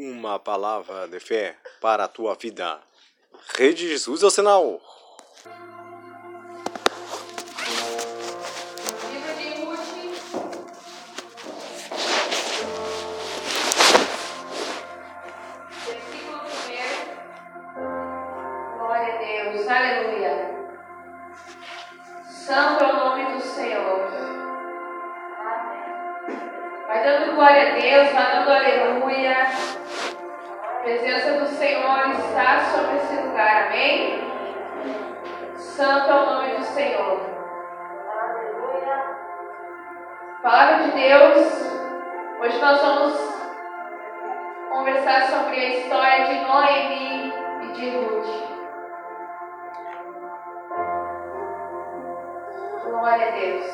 uma palavra de fé para a tua vida. Rede Jesus é o sinal. Livro de Ruth. Versículo 1. Glória a Deus. Aleluia. Santo o nome do Senhor. Vai dando glória a Deus, vai dando aleluia. A presença do Senhor está sobre esse lugar. Amém? Santo é o nome do Senhor. Palavra de Deus. Hoje nós vamos conversar sobre a história de Noemi e de Ruth. Glória a Deus.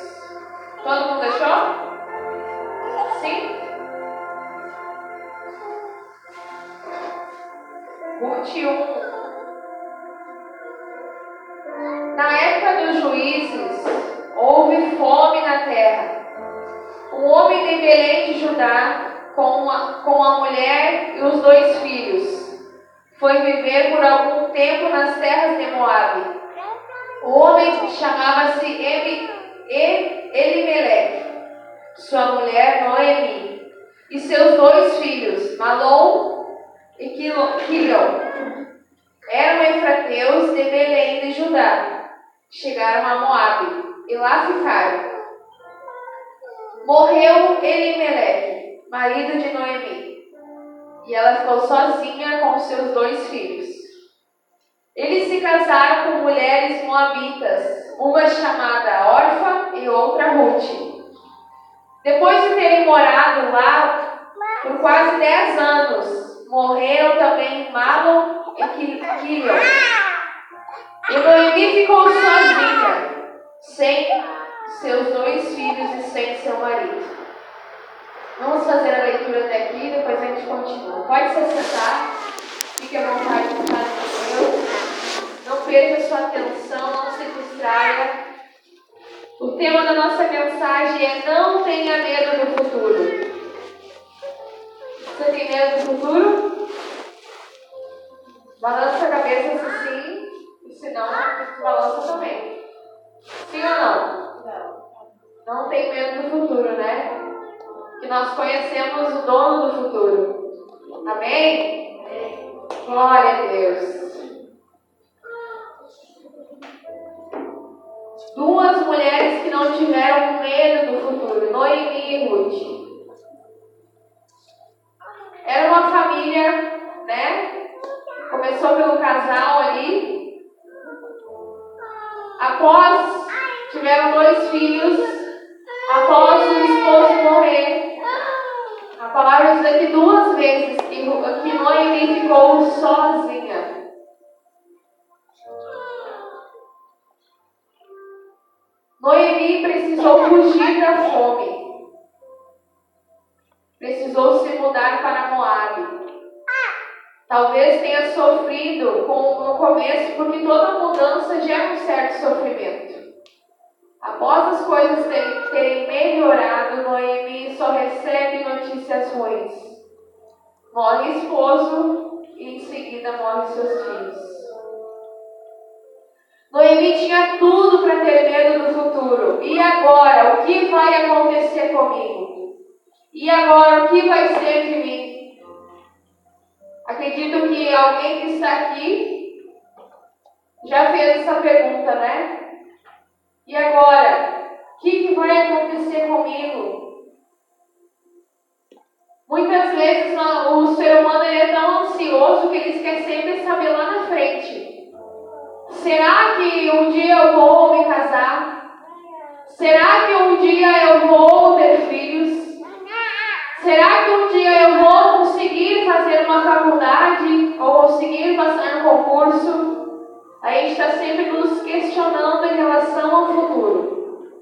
Todo mundo achou? Sim? Ruth 1. Na época dos juízes, houve fome na terra. Um homem de Belém de Judá, com a, com a mulher e os dois filhos, foi viver por algum tempo nas terras de Moabe. O homem chamava-se Eli- E- Elimeleque, sua mulher Noemi, e seus dois filhos, Malom e Quilo- Quilion. Eram efrateus de Belém de Judá. Chegaram a Moabe e lá ficaram. Morreu Elimeleque, marido de Noemi, e ela ficou sozinha com seus dois filhos. Eles se casaram com mulheres moabitas, uma chamada Orfa e outra Ruth. Depois de terem morado lá por quase dez anos, morreram também Malon e Quilion. E Noemi ficou sozinha, sem seus dois filhos e sem seu marido. Vamos fazer a leitura até aqui, depois a gente continua. Pode se sentar, fique à vontade com cada. Não perca sua atenção, não se distraia. O tema da nossa mensagem é Não tenha medo do futuro. Você tem medo do futuro? Balança a cabeça se sim, e se não, balança também. Sim ou não? Não tem medo do futuro, né? Que nós conhecemos o dono do futuro. Amém? Glória a Deus. Duas mulheres que não tiveram medo do futuro, Noemi e Ruth. Após tiveram dois filhos, após o esposo morrer, a palavra diz aqui duas vezes que, que Noemi ficou sozinha. Será que um dia eu vou conseguir fazer uma faculdade ou conseguir passar no concurso? A gente está sempre nos questionando em relação ao futuro.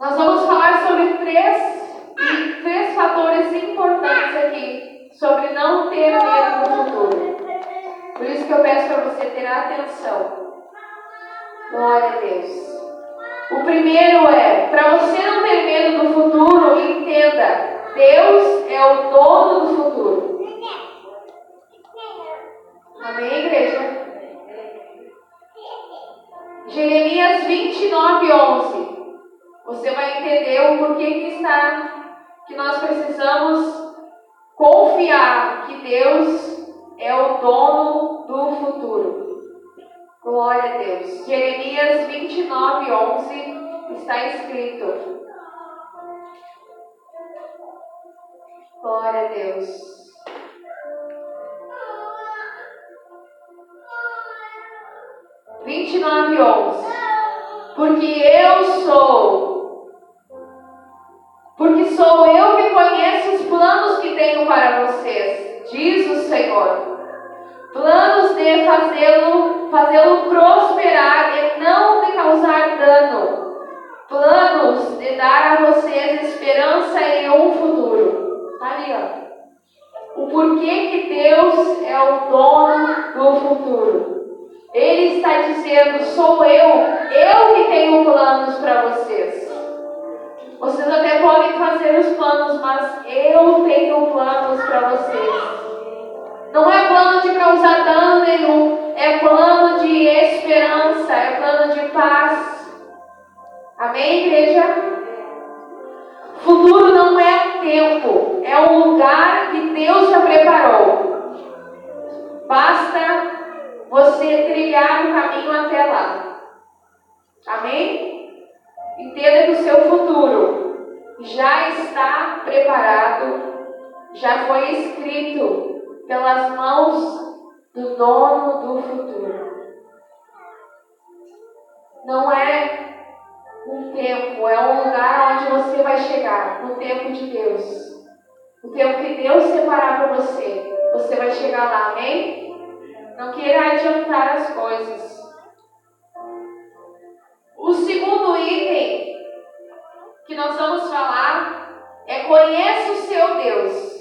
Nós vamos falar sobre três, três fatores importantes aqui sobre não ter medo do futuro. Por isso que eu peço para você ter atenção. Glória a Deus. O primeiro é, para você não ter medo do futuro, entenda, Deus é o dono do futuro. Amém, igreja? Jeremias 29, 11. Você vai entender o porquê que está, que nós precisamos confiar que Deus é o dono do futuro. Glória a Deus. Jeremias 29, 11 está escrito. Glória a Deus. Vinte e nove, onze. Porque eu sou. Porque sou eu que conheço os planos que tenho para vocês, diz o Senhor. Planos de fazê-lo fazê-lo prosperar e não de causar dano. Planos de dar a vocês esperança e um futuro. Tá ali, ó. O porquê que Deus é o dono do futuro. Ele está dizendo: sou eu, eu que tenho planos para vocês. Vocês até podem fazer os planos, mas eu tenho planos para vocês. Não é plano de causar dano nenhum, é plano de esperança, é plano de paz. Amém, igreja? Futuro não é tempo, é um lugar que Deus já preparou. Basta você trilhar o caminho até lá. Amém? Entenda que o seu futuro já está preparado, já foi escrito pelas mãos do dono do futuro. Não é um tempo, é um lugar onde você vai chegar, no tempo de Deus. O tempo que Deus separar para você, você vai chegar lá, amém? Não queira adiantar as coisas. O segundo item que nós vamos falar é conheça o seu Deus.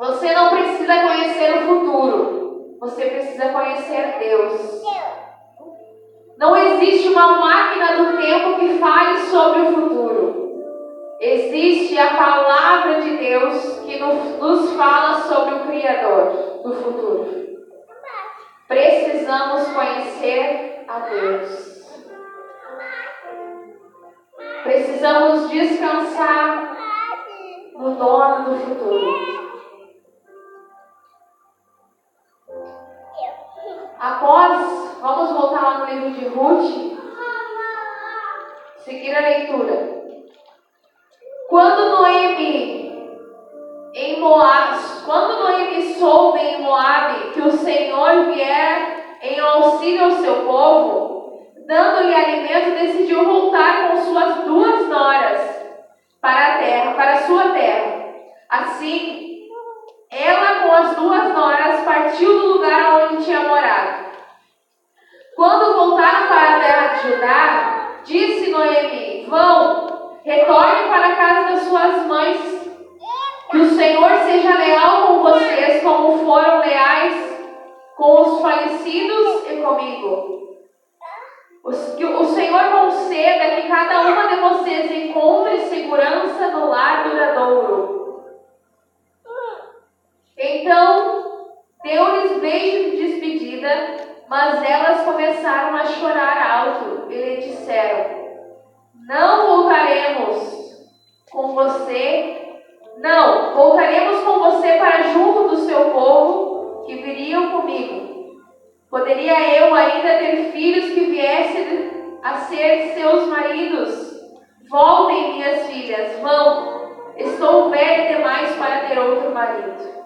Você não precisa conhecer o futuro, você precisa conhecer Deus. Não existe uma máquina do tempo que fale sobre o futuro. Existe a palavra de Deus que nos fala sobre o Criador do futuro. Precisamos conhecer a Deus. Precisamos descansar no dono do futuro. Após, vamos voltar lá no livro de Ruth, seguir a leitura. Quando Noemi em Moab, quando Noemi soube em Moab que o Senhor vier em auxílio ao seu povo, dando-lhe alimento, decidiu voltar com suas duas noras para a terra, para a sua terra. Assim, ela com as duas noras partiu do lugar onde tinha morado. Quando voltaram para a terra de Judá, disse Noemi: Vão, retorne para a casa das suas mães. Que o Senhor seja leal com vocês, como foram leais com os falecidos e comigo. Que o Senhor conceda que cada uma de vocês encontre segurança no lar duradouro então, deu-lhes beijo de despedida, mas elas começaram a chorar alto e lhe disseram: Não voltaremos com você, não, voltaremos com você para junto do seu povo que viriam comigo. Poderia eu ainda ter filhos que viessem a ser seus maridos? Voltem, minhas filhas, vão. Estou velha demais para ter outro marido.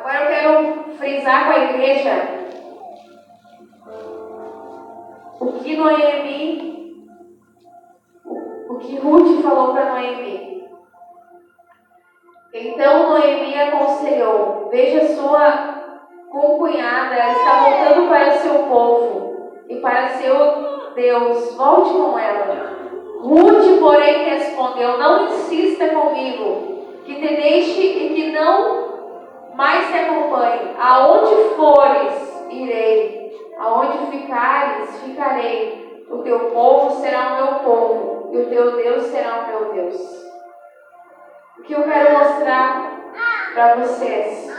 Agora eu quero frisar com a igreja o que Noemi, o, que Ruth falou para Noemi. Então Noemi aconselhou: Veja sua concunhada, ela está voltando para seu povo e para seu Deus, volte com ela. Ruth, porém, respondeu: Não insista comigo, que te deixe e que não mais te acompanhe. Aonde fores, irei. Aonde ficares, ficarei. O teu povo será o meu povo. e o teu Deus será o meu Deus. O que eu quero mostrar para vocês?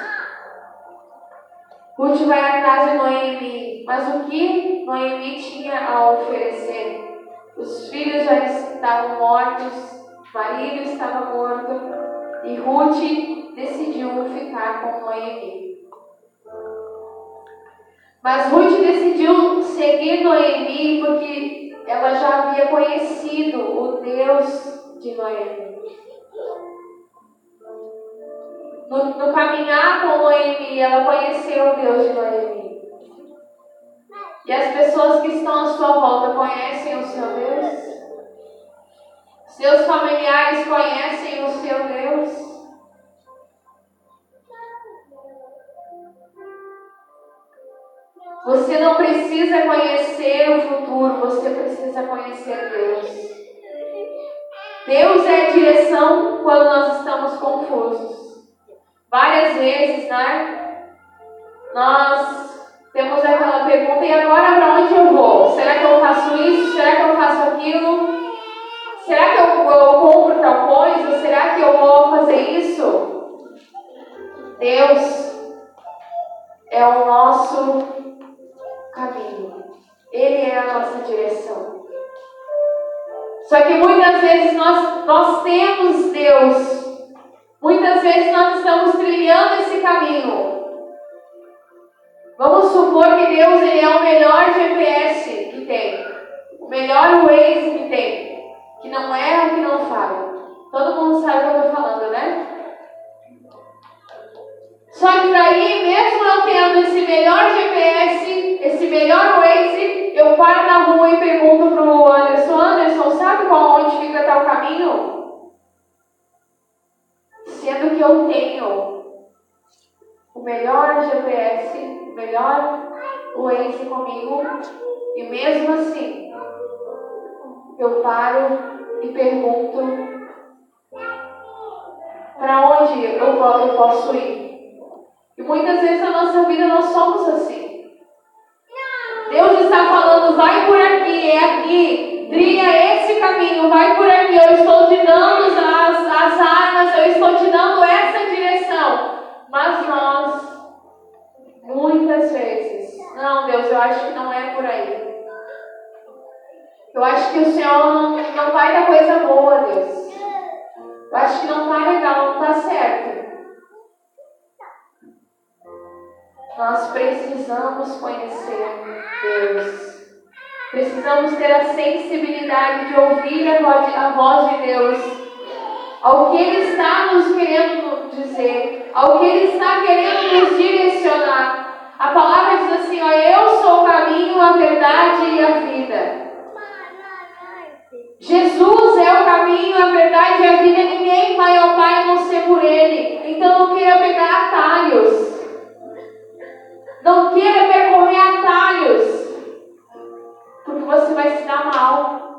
Ruth vai atrás de Noemi, mas o que Noemi tinha a oferecer? Os filhos já estavam mortos, o marido estava morto e Ruth decidiu ficar com Noemi. Mas Ruth decidiu seguir Noemi porque ela já havia conhecido o Deus de Noemi. No, no caminhar com Noemi, ela conheceu o Deus de Noemi. E as pessoas que estão à sua volta conhecem o seu Deus? Seus familiares conhecem o seu Deus? Você não precisa conhecer o futuro, você precisa conhecer Deus. Deus é a direção quando nós estamos confusos. Várias vezes, né? Nós temos aquela pergunta: e agora para onde eu vou? Será que eu faço isso? Será que eu faço aquilo? Será que eu, eu compro tal coisa? Será que eu vou fazer isso? Deus é o nosso caminho. Ele é a nossa direção. Só que muitas vezes nós, nós temos Deus. Muitas vezes nós estamos trilhando esse caminho. Vamos supor que Deus ele é o melhor GPS que tem. O melhor Waze que tem que não erra, que não falha. Todo mundo sabe o que eu estou falando, né? Só que daí, mesmo não tendo esse melhor GPS, esse melhor Waze, eu paro na rua e pergunto pro Anderson, Anderson, sabe qual onde fica tal caminho? Sendo que eu tenho o melhor GPS, o melhor Waze comigo, e mesmo assim, eu paro e pergunto para onde eu, eu posso ir. E muitas vezes na nossa vida nós somos assim. Deus está falando, vai por aqui, é aqui, trilha esse caminho, vai por aqui, eu estou te dando as, as armas, eu estou te dando essa direção. Mas nós, muitas vezes, não, Deus, eu acho que não é por aí. Eu acho que o Senhor não, não vai dar coisa boa, Deus. Eu acho que não está legal, não está certo. Nós precisamos conhecer Deus. Precisamos ter a sensibilidade de ouvir a voz de Deus. Ao que Ele está nos querendo dizer, ao que Ele está querendo nos direcionar. A palavra diz assim: ó, Eu sou o caminho, a verdade e a vida. Jesus é o caminho, a verdade e a vida. Ninguém vai ao Pai a não ser por Ele. Então não queira pegar atalhos. Não queira percorrer atalhos. Porque você vai se dar mal.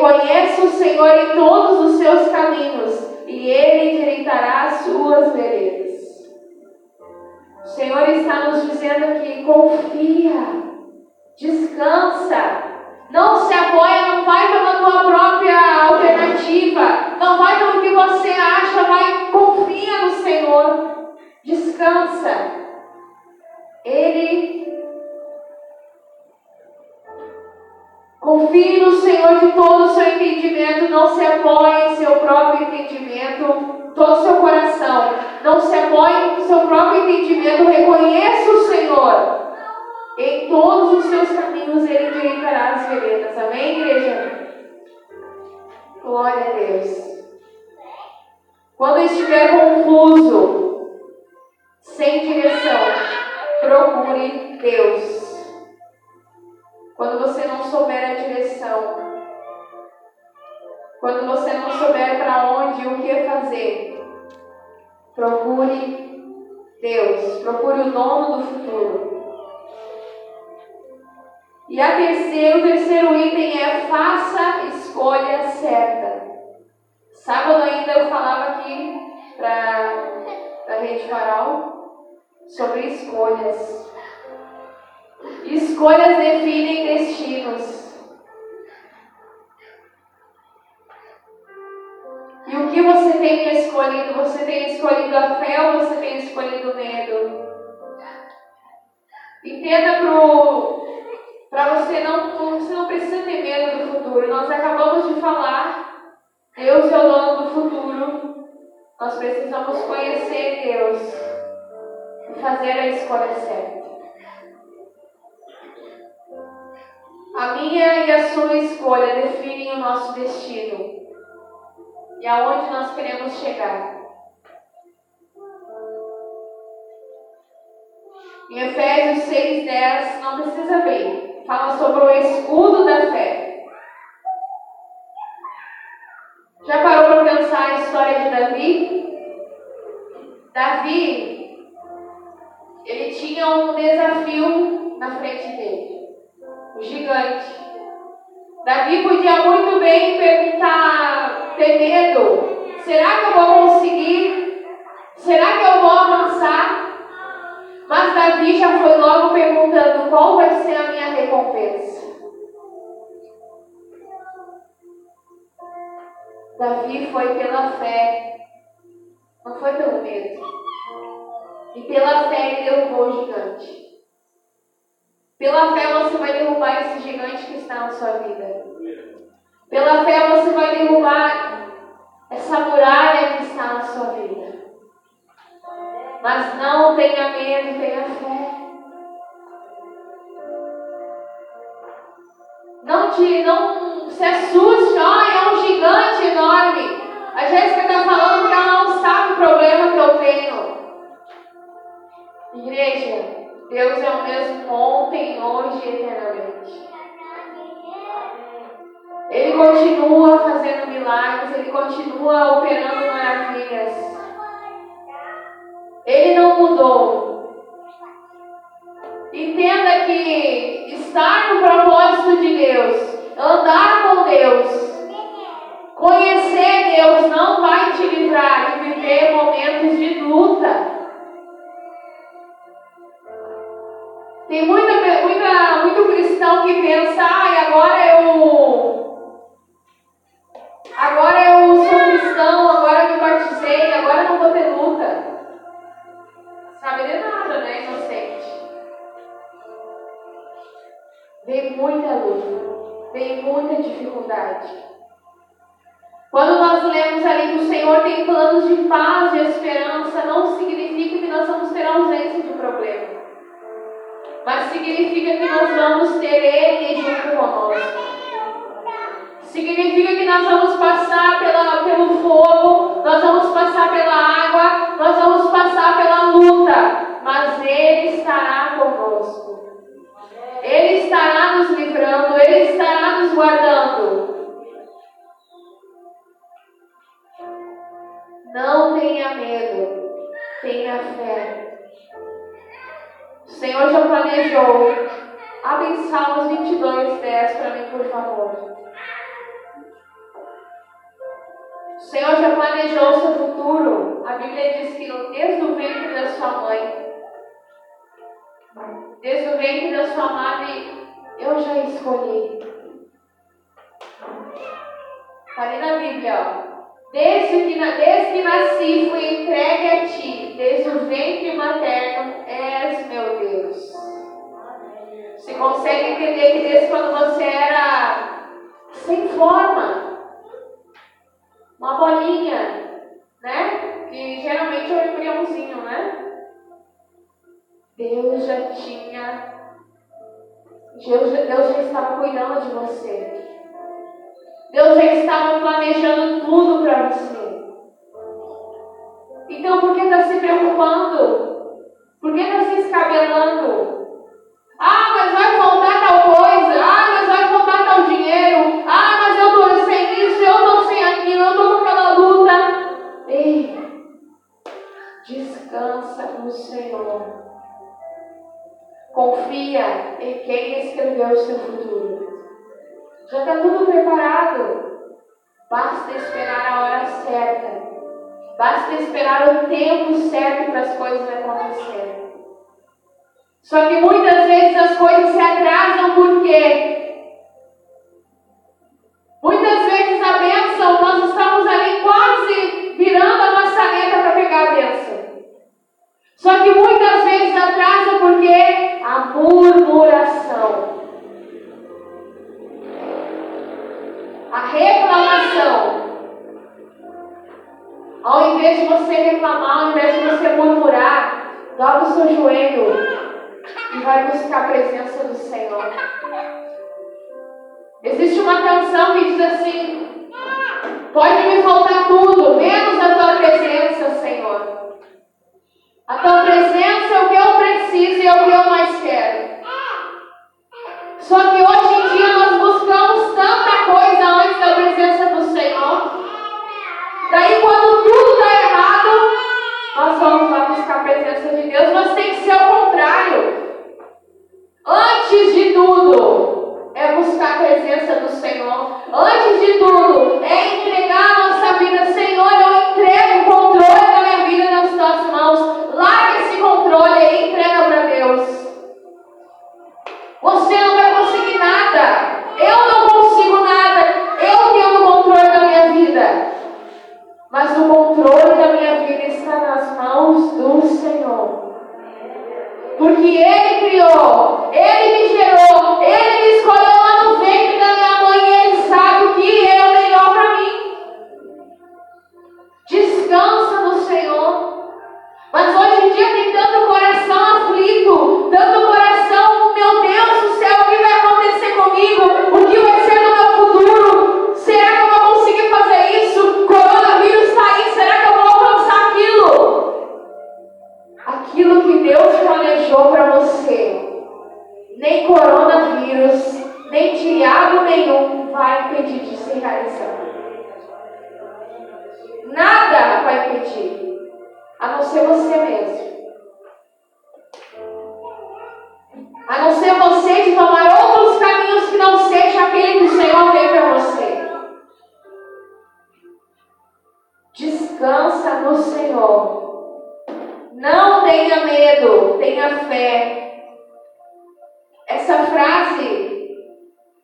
Reconheça o Senhor em todos os seus caminhos e Ele endireitará as suas veredas. O Senhor está nos dizendo aqui: confia, descansa, não se apoia, não vai pela tua própria alternativa, não vai pelo que você acha, vai, confia no Senhor, descansa. Ele Confie no Senhor de todo o seu entendimento, não se apoie em seu próprio entendimento, todo o seu coração. Não se apoie em seu próprio entendimento, reconheça o Senhor. Em todos os seus caminhos ele endireitará as veredas. Amém, igreja? Glória a Deus. Quando estiver confuso, sem direção, procure Deus. Quando você não souber a direção, quando você não souber para onde e o que fazer, procure Deus, procure o dono do futuro. E a terceira, o terceiro item é faça escolha certa. Sábado ainda eu falava aqui para a Rede Farol sobre escolhas. Escolhas definem destinos. E o que você tem escolhido? Você tem escolhido a fé ou você tem escolhido o medo? Entenda para você não, você não precisa ter medo do futuro. Nós acabamos de falar, Deus é o dono do futuro. Nós precisamos conhecer Deus e fazer a escolha certa. A minha e a sua escolha definem o nosso destino e aonde nós queremos chegar. Em Efésios 6,10, não precisa ver, fala sobre o escudo da fé. Já parou para pensar a história de Davi? Davi, ele tinha um desafio na frente dele o gigante. Davi podia muito bem perguntar, ter medo: será que eu vou conseguir? Será que eu vou avançar? Mas Davi já foi logo perguntando: qual vai ser a minha recompensa? Davi foi pela fé, não foi pelo medo. E pela fé ele derrubou o gigante. Pela fé você vai derrubar esse gigante que está na sua vida. Pela fé você vai derrubar essa muralha que está na sua vida. Mas não tenha medo, tenha fé. Não te, não se assuste, oh, é um gigante enorme. A Jéssica está falando que ela não sabe o problema que eu tenho. Igreja, Deus é o mesmo ontem, hoje e eternamente. Ele continua fazendo milagres, ele continua operando maravilhas. Ele não mudou. Entenda que estar no propósito de Deus, andar com Deus, conhecer Deus não vai te livrar de viver momentos de luta. Tem muita, muita, muito cristão que pensa, ah, agora eu. Agora eu sou cristão, agora eu me batizei, agora não vou ter luta. Sabe de nada, né, inocente? Vem muita luta, vem muita dificuldade. Quando nós lemos ali que o Senhor tem planos de paz e esperança, não significa que nós vamos ter ausência de problema mas significa que nós vamos ter Ele junto conosco. Significa que nós vamos passar pela, pelo fogo, nós vamos passar pela água, nós vamos passar pela luta, mas Ele estará conosco. Ele estará nos livrando, Ele estará nos guardando. Não tenha medo, tenha fé. O Senhor já planejou. Abre Salmos 22, 10 para mim, por favor. Senhor já planejou o seu futuro. A Bíblia diz que desde o ventre da sua mãe, desde o ventre da sua mãe, eu já escolhi. Está ali na Bíblia, ó. Desde que, desde que nasci, fui entregue a ti, desde o ventre materno, és meu Deus. Você consegue entender que desde quando você era sem forma, uma bolinha, né? Que geralmente é um embriãozinho, né? Deus já tinha, Deus, Deus já estava cuidando de você. Deus já estava planejando tudo para você. Então, por que está se preocupando? Por que está se escabelando? Ah, mas vai faltar tal coisa. Ah, mas vai faltar tal dinheiro. Ah, mas eu estou sem isso, eu estou sem aquilo, eu estou com aquela luta. Ei, descansa no Senhor. Confia em quem escreveu o seu futuro. Já está tudo preparado. Basta esperar a hora certa. Basta esperar o tempo certo para as coisas acontecerem. Só que muitas vezes as coisas se atrasam porque muitas vezes a bênção, nós estamos ali quase virando a maçaneta para pegar a bênção. Só que muitas vezes atrasa porque a murmuração. A reclamação. Ao invés de você reclamar, ao invés de você murmurar, dobra o seu joelho e vai buscar a presença do Senhor. Existe uma canção que diz assim: Pode me faltar tudo, menos a tua presença, Senhor. A tua presença é o que eu preciso e é o que eu mais quero. Só que hoje em dia nós buscamos tanta coisa antes da presença do Senhor. Daí quando tudo está errado, nós vamos lá buscar a presença de Deus, mas tem que ser o contrário. Antes de tudo, é buscar a presença do Senhor. Antes de tudo, é entregar a nossa vida. Senhor,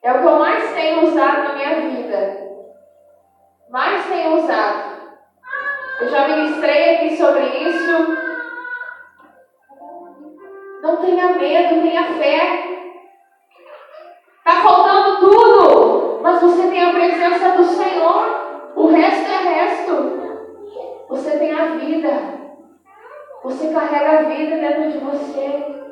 é o que eu mais tenho usado na minha vida. Mais tenho usado. Eu já ministrei aqui sobre isso. Não tenha medo, tenha fé. Está faltando tudo, mas você tem a presença do Senhor. O resto é resto. Você tem a vida. Você carrega a vida dentro de você.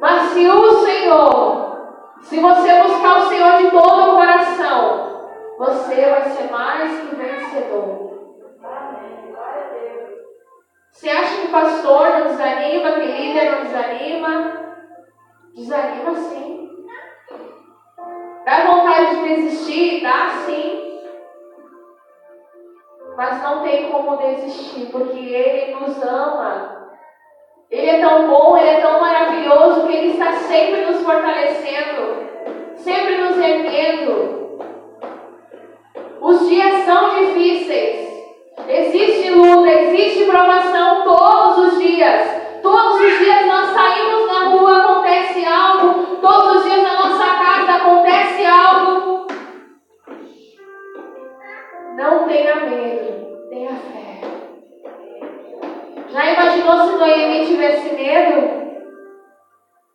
Mas se o Senhor se você buscar o Senhor de todo o coração, você vai ser mais que vencedor. Você acha que pastor não desanima, que líder não desanima? Desanima sim. Dá vontade de desistir? Dá sim. Mas não tem como desistir, porque Ele nos ama. Ele é tão bom, ele é tão maravilhoso que ele está sempre nos fortalecendo, sempre nos erguendo. Os dias são difíceis. Existe luta, existe provação todos os dias. Todos os dias nós saímos na rua, acontece algo. Todos os dias na nossa casa acontece algo. Não tenha medo, tenha fé. Já imaginou se Noemi tivesse medo?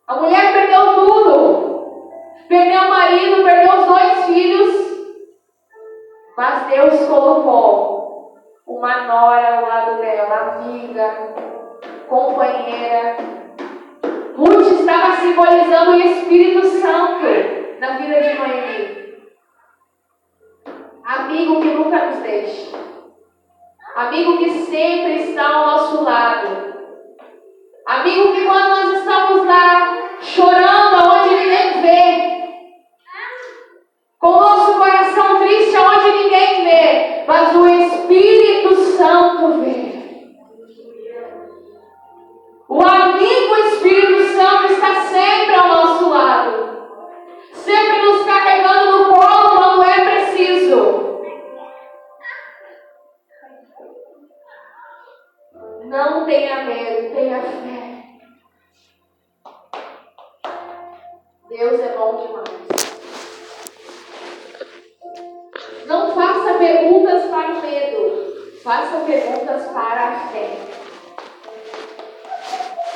A mulher perdeu tudo. Perdeu o marido, perdeu os dois filhos. Mas Deus colocou uma nora ao lado dela, amiga, companheira. Ruth estava simbolizando o Espírito Santo na vida de Noemi. Amigo que nunca nos deixa. Amigo que sempre está ao nosso lado. Amigo que quando nós estamos lá chorando aonde ninguém vê, com perguntas para a fé.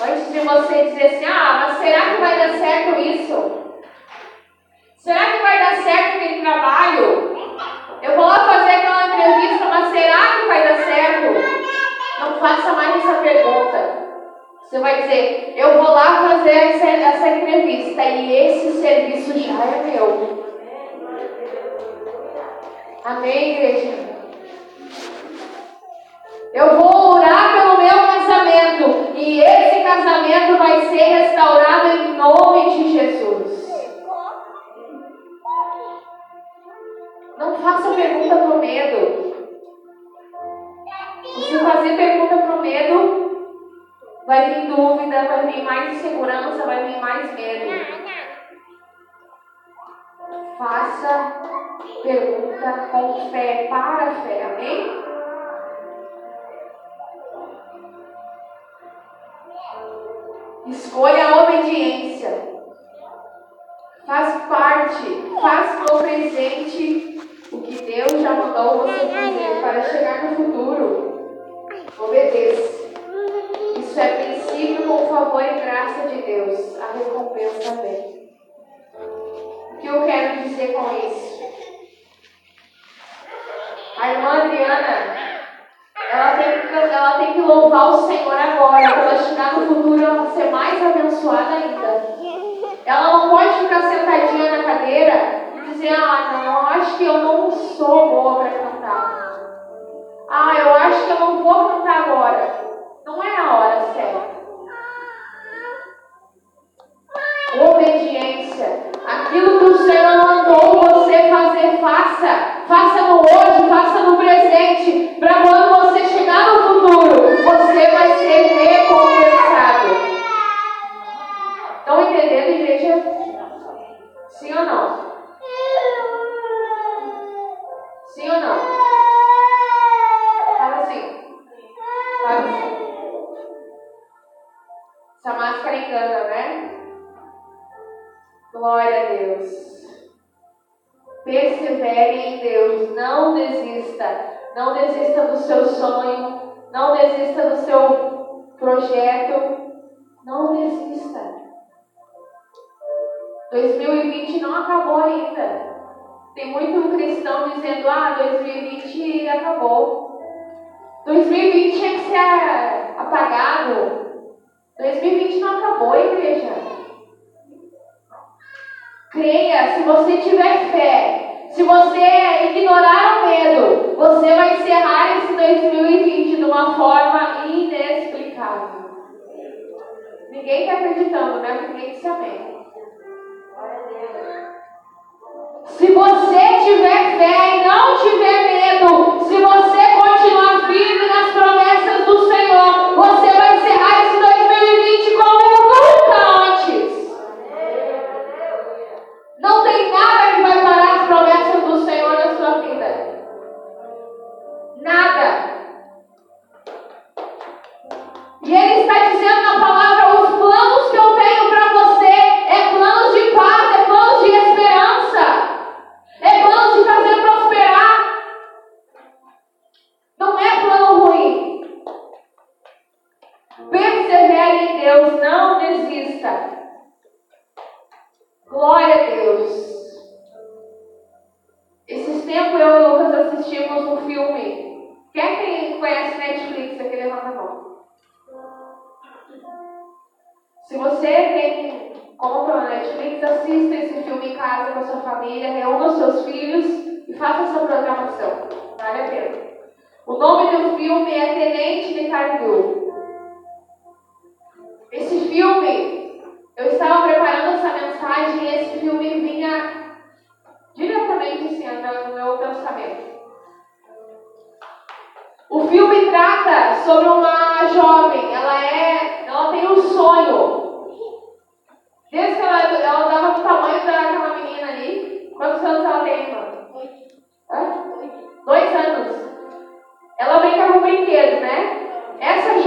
Antes de você dizer assim, ah, mas será que vai dar certo isso? Será que vai dar certo aquele trabalho? Eu vou lá fazer aquela entrevista, mas será que vai dar certo? Não faça mais essa pergunta. Você vai dizer, eu vou lá fazer essa, essa entrevista e esse serviço já é meu. Amém, igreja? Eu vou orar pelo meu casamento e esse casamento vai ser restaurado em nome de Jesus. Não faça pergunta por medo. Se fazer pergunta por medo, vai vir dúvida, vai vir mais insegurança, vai vir mais medo. Faça pergunta com fé, para a fé, amém? Escolha a obediência. Faz parte, faz no presente o que Deus já mandou você fazer para chegar no futuro. Obedeça. Isso é princípio com favor e graça de Deus. A recompensa vem. O que eu quero dizer com isso? A irmã Adriana ela tem, que, ela tem que louvar o Senhor agora. Quando ela chegar no futuro, ela vai ser mais abençoada ainda. Ela não pode ficar sentadinha na cadeira e dizer: Ah, não, acho que eu não sou boa para cantar. Ah, eu acho que eu não vou cantar agora.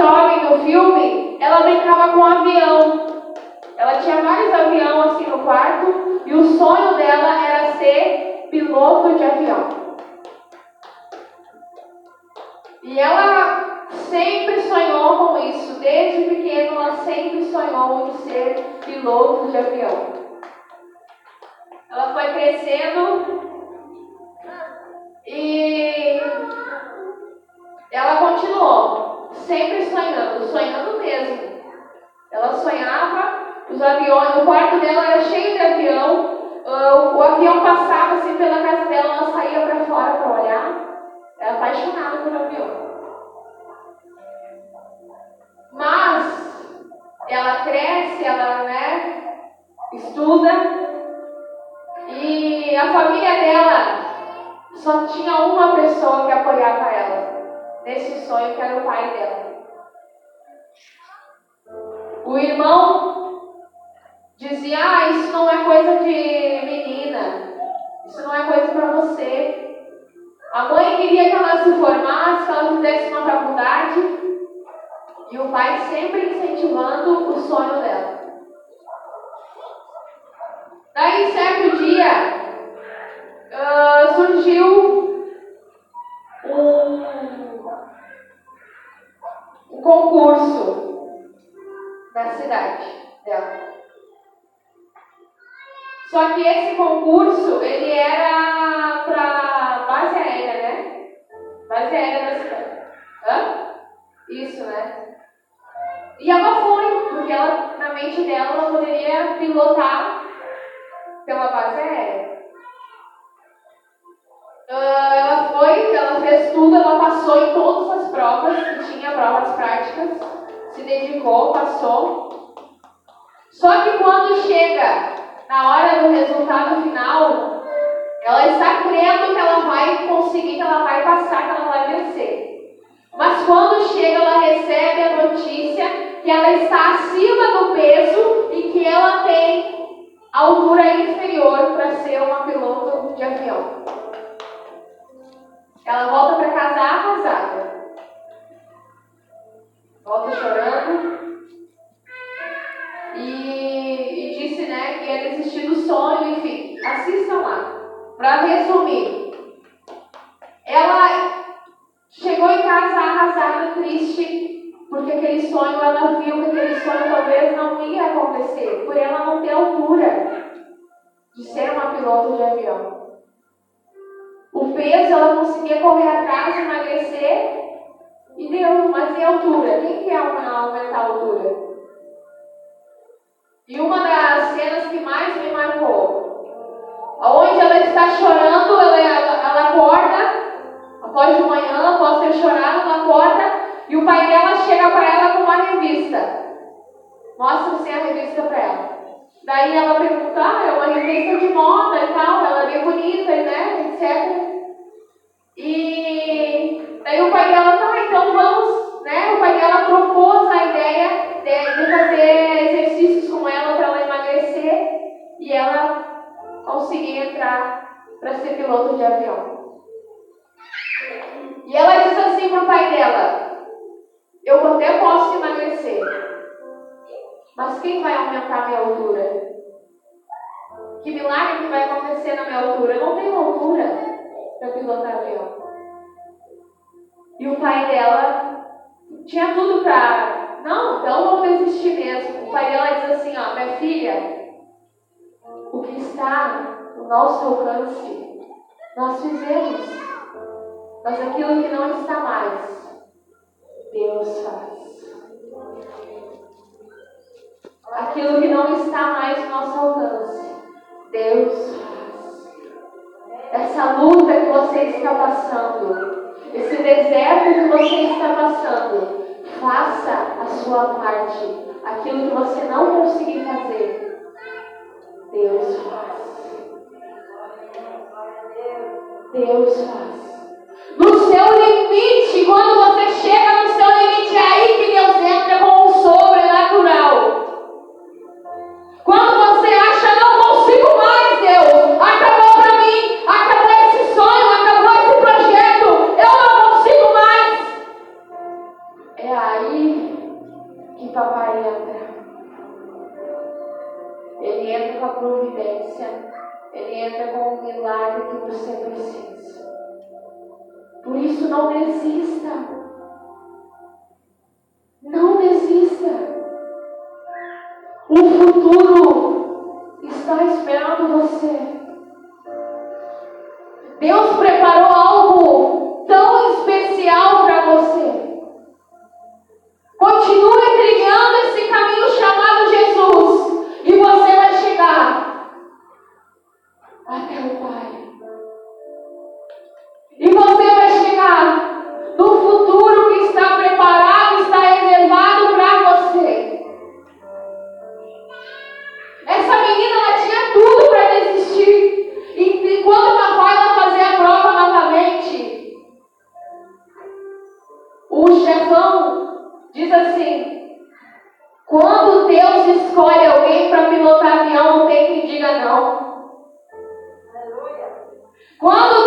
Jovem no filme, ela brincava com um avião. Ela tinha vários aviões assim no quarto e o sonho dela era ser piloto de avião. E ela sempre sonhou com isso, desde pequena ela sempre sonhou em ser piloto de avião. Ela foi crescendo e ela continuou, sempre sonhando, sonhando mesmo. Ela sonhava, os aviões, o quarto dela era cheio de avião, uh, o avião passava assim pela casa dela, ela saía para fora para olhar. Era apaixonada por avião. Mas ela cresce, ela né, estuda e a família dela só tinha uma pessoa que apoiava ela nesse sonho que era o pai dela. O irmão dizia: Ah, isso não é coisa de menina, isso não é coisa para você. A mãe queria que ela se formasse, que ela fizesse uma faculdade, e o pai sempre incentivando o sonho dela. Daí, certo dia, uh, surgiu um, um concurso na cidade dela. Só que esse concurso, ele era para base aérea, né? Base aérea da cidade. Hã? Isso, né? E ela foi, porque ela, na mente dela ela poderia pilotar pela base aérea. Ela foi, ela fez tudo, ela passou em todas as provas, que tinha provas práticas, se dedicou, passou. Só que quando chega na hora do resultado final, ela está crendo que ela vai conseguir, que ela vai passar, que ela vai vencer. Mas quando chega, ela recebe a notícia que ela está acima do peso e que ela tem altura inferior para ser uma piloto de avião. Ela volta para casa arrasada. Volta chorando. E, e disse né, que ia desistir do sonho, enfim. Assistam lá. Para resumir, ela chegou em casa arrasada, triste, porque aquele sonho, ela viu que aquele sonho talvez não ia acontecer, por ela não ter altura de ser uma piloto de avião. O peso, ela conseguia correr atrás, emagrecer, e deu, mas e a altura? Quem quer aumentar a altura? E uma das cenas que mais me marcou, onde ela está chorando, ela, ela, ela acorda, após de manhã, após ter chorado, ela acorda e o pai dela chega para ela com uma revista. Mostra assim a revista para ela. Daí ela pergunta, ah, é uma revista de moda e tal, ela é bem bonita, né, etc. E daí o pai dela, tá, então vamos, né, o pai dela propôs a ideia de, de fazer exercícios com ela para ela emagrecer e ela conseguir entrar para ser piloto de avião. E ela diz assim para o pai dela, eu até posso emagrecer. Mas quem vai aumentar a minha altura? Que milagre que vai acontecer na minha altura? Eu não tenho altura para pilotar avião. E o pai dela tinha tudo para. Não, então vamos desistir mesmo. O pai dela diz assim: ó, minha filha, o que está no nosso alcance, nós fizemos. Mas aquilo que não está mais, Deus faz aquilo que não está mais no nosso alcance, Deus faz. Essa luta que você está passando, esse deserto que você está passando, faça a sua parte. Aquilo que você não conseguir fazer, Deus faz. Deus faz. No seu limite, quando você chega no seu limite, aí Diz assim: quando Deus escolhe alguém para pilotar avião, não tem quem diga não. Aleluia. Quando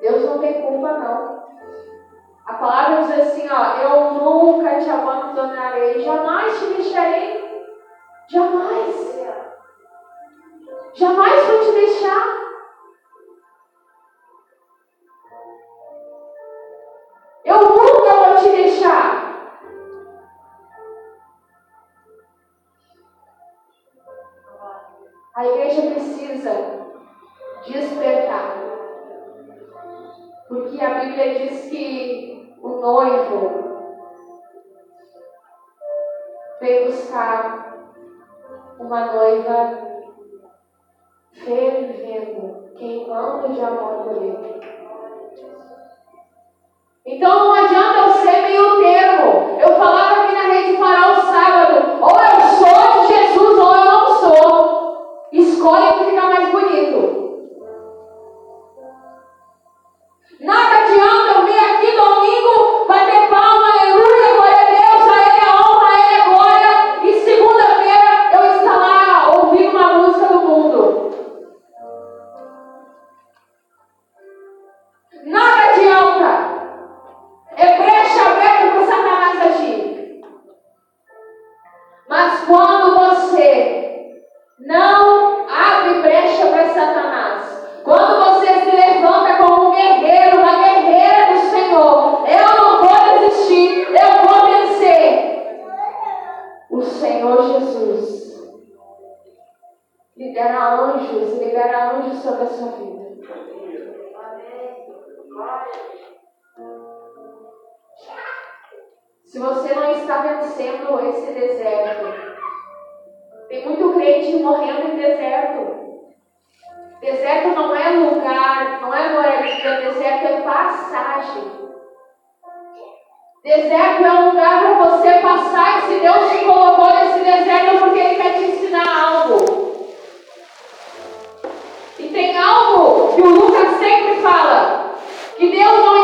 Deus não tem culpa, não. A palavra diz assim, ó, eu nunca te abandonarei, jamais te deixarei, jamais. Então não adianta passagem. Deserto é um lugar para você passar e se Deus te colocou nesse deserto é porque Ele quer te ensinar algo. E tem algo que o Lucas sempre fala, que Deus não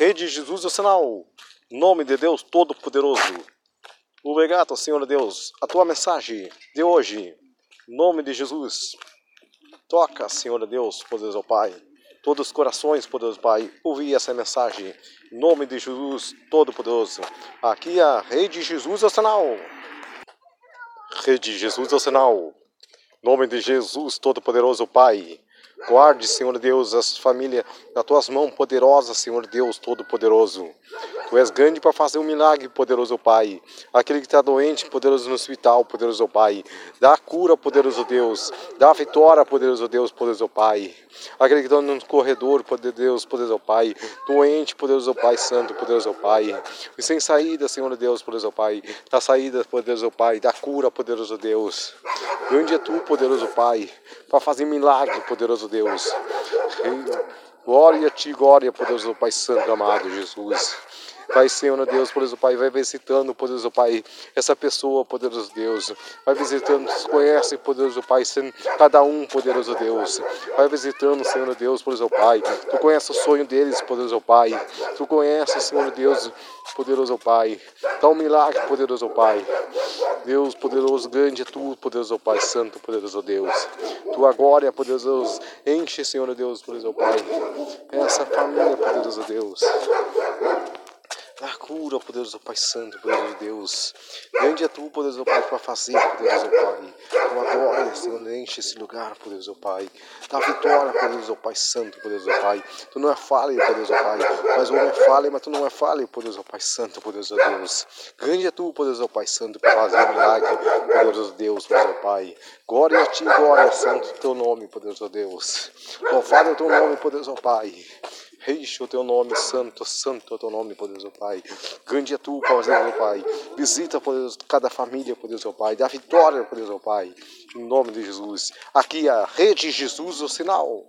Rei de Jesus do Sinal, nome de Deus Todo-Poderoso. Obrigado, Senhor Deus, a tua mensagem de hoje, nome de Jesus. Toca, Senhor Deus, poderoso Pai, todos os corações, poderoso Pai, ouvi essa mensagem, nome de Jesus Todo-Poderoso. Aqui a Rei de Jesus do Sinal. Rei de Jesus do Sinal, nome de Jesus Todo-Poderoso, Pai Guarde, Senhor Deus, as famílias nas tuas mãos poderosas, Senhor Deus Todo-Poderoso. Tu és grande para fazer um milagre, poderoso Pai. Aquele que está doente, poderoso no hospital, poderoso Pai. Dá cura, poderoso Deus. Dá vitória, poderoso Deus, poderoso Pai. Aquele que está no corredor, poderoso Deus, poderoso Pai. Doente, poderoso Pai, santo, poderoso Pai. E sem saída, Senhor Deus, poderoso Pai. Dá saída, poderoso Pai. Dá cura, poderoso Deus. Grande é tu, poderoso Pai, para fazer milagre, poderoso Deus. Glória a ti, glória, poderoso Pai Santo, amado Jesus. Pai, Senhor Deus, poderoso Pai, vai visitando, poderoso Pai, essa pessoa, poderoso Deus. Vai visitando, conhece, poderoso Pai, cada um, poderoso Deus. Vai visitando, Senhor Deus, poderoso Pai. Tu conhece o sonho deles, poderoso Pai. Tu conhece, Senhor Deus, poderoso Pai. Dá um milagre, poderoso Pai. Deus poderoso, grande é tu, poderoso Pai, santo, poderoso Deus. Tua glória, poderoso Deus, enche, Senhor Deus, poderoso Pai, essa família, poderoso Deus. Dá cura, poderoso Pai Santo, poderoso Deus. Grande é tu, poderoso Pai, para fazer, poderoso Pai. Tua glória, Senhor, enche esse lugar, poderoso Pai. Dá vitória, poderoso Pai Santo, poderoso Pai. Tu não é falha, poderoso Pai. Mas o homem é falha, mas tu não é falha, poderoso Pai Santo, poderoso Deus. Grande é tu, poderoso Pai Santo, para fazer milagre, poderoso Deus, poderoso Pai. Glória a ti, glória, santo, teu nome, poderoso Deus. Louvado é o teu nome, poderoso Pai. Reixe o teu nome, santo, santo é o teu nome, poderoso Pai. Grande é tu, Pai. Visita, cada família, poderoso Pai. Dá vitória, poderoso Pai. Em nome de Jesus. Aqui a Rede Jesus, o sinal.